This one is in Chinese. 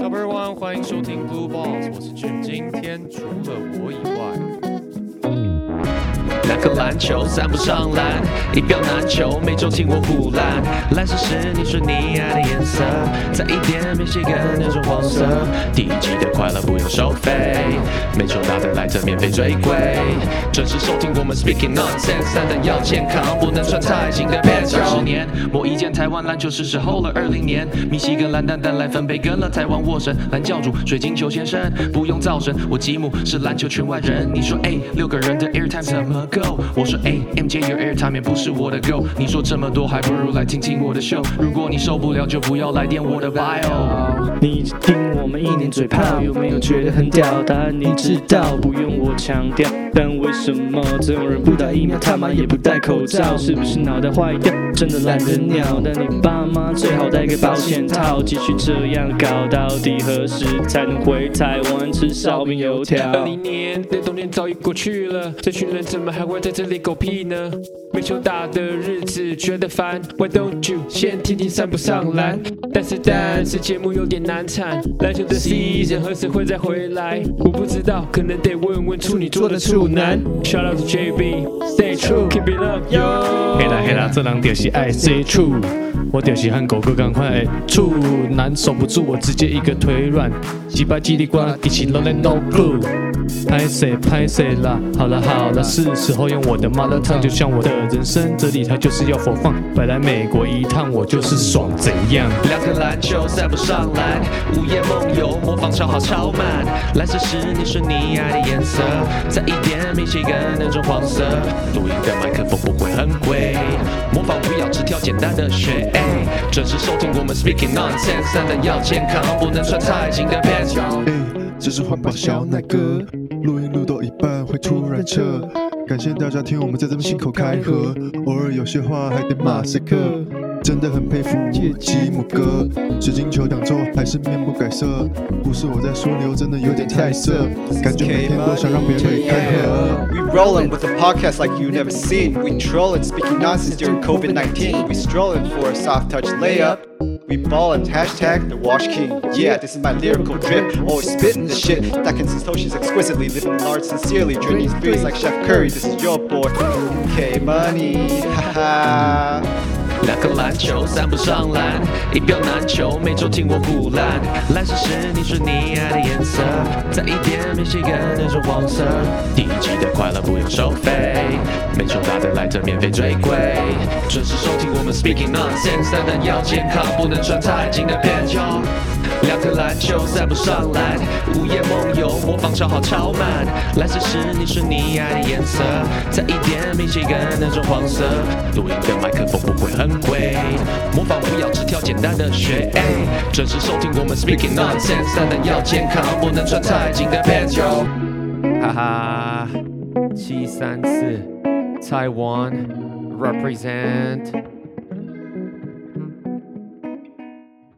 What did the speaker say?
Number One，欢迎收听 Blue Balls，我是 Jim。今天除了我以外，两颗篮球三不上篮，一票难求，每周请我补篮。蓝色是你说你爱的颜色，再一点没写根那种黄色。第一季的快乐不用收费，每周打的来这免费追归。准时收听我们 Speaking Nonsense，但要健康，不能穿太紧的 pants。二十年，某一件台湾篮球是时候了。二零年，密西根蓝蛋蛋来分配，跟了台湾沃神蓝教主水晶球先生，不用造神，我吉姆是篮球圈外人。你说哎，六个人的 airtime 怎么够？我说有 airtime 也不是我的 go。你说这么多，还不如来听听我的 show。如果你受不了，就不要来电我的 bio。你听我们一年嘴炮，有没有觉得很屌？答案你知道，不用我强调。但为什么总有人不打疫苗，他妈也不戴口罩？是不是脑袋坏掉？真的懒得鸟。但你爸妈最好带个保险套。继续这样搞，到底何时才能回台湾吃烧饼油条？二零年那冬天早已过去了，这群人怎么还会在这里狗屁呢？没球打的日子觉得烦，Why don't you 先听听上不上篮？但是但是节目有点难产，篮球的 season 何时会再回来？我不知道，可能得问问处女座的处男。Shout out to JB，Stay true，Keep it up，yo。嘿啦嘿啦，这人就是爱 say true，我就是和狗哥赶快处男守不住我，直接一个腿软，击败叽里呱啦，一起 no let no clue。拍谁拍谁啦，好了好了，是时候用我的 mother tongue，就像我的人生哲理，它就是要火放。白来美国一趟，我就是爽，怎样？两颗篮球塞不上篮，午夜梦游模仿超好超慢。蓝色是你说你爱的颜色，再一点明显跟那种黄色。录音的麦克风不会很贵，模仿不要只挑简单的选。准时收听我们 Speaking Nonsense，但要健康，不能穿太紧的 pants。这是环保小奶哥，录音录到一半会突然撤，感谢大家听我们在这边信口开河，偶尔有些话还得马赛克，真的很佩服吉姆哥，水晶球挡住还是面不改色，不是我在说牛，真的有点太色，感觉每天都想让别人开河。We rolling with a podcast like you never seen. We trolling, speaking nonsense during COVID 19. We strolling for a soft touch layup. We ballin', hashtag the Wash King. Yeah, this is my lyrical drip. Always spittin' the shit that can Satoshi's exquisitely. Living large sincerely, drinking threes like Chef Curry. This is your boy, K Money. Haha. 两颗篮球三步上篮，一票难求，每周听我胡乱。蓝色是你说你爱的颜色，再一点明显跟那种黄色。第一季的快乐不用收费，每周打的来这免费追归。准时收听我们 Speaking Nonsense，但要健康，不能穿太紧的边。两颗篮球三不上篮，午夜梦游模仿超好超慢。蓝色是你说你爱的颜色，再一点明显跟那种黄色。录音的麦克风不会很贵，模仿不要只挑简单的学。准时收听我们 Speaking Nonsense，但要健康，不能穿太紧的 pants 哟。哈哈，七三四，Taiwan represent。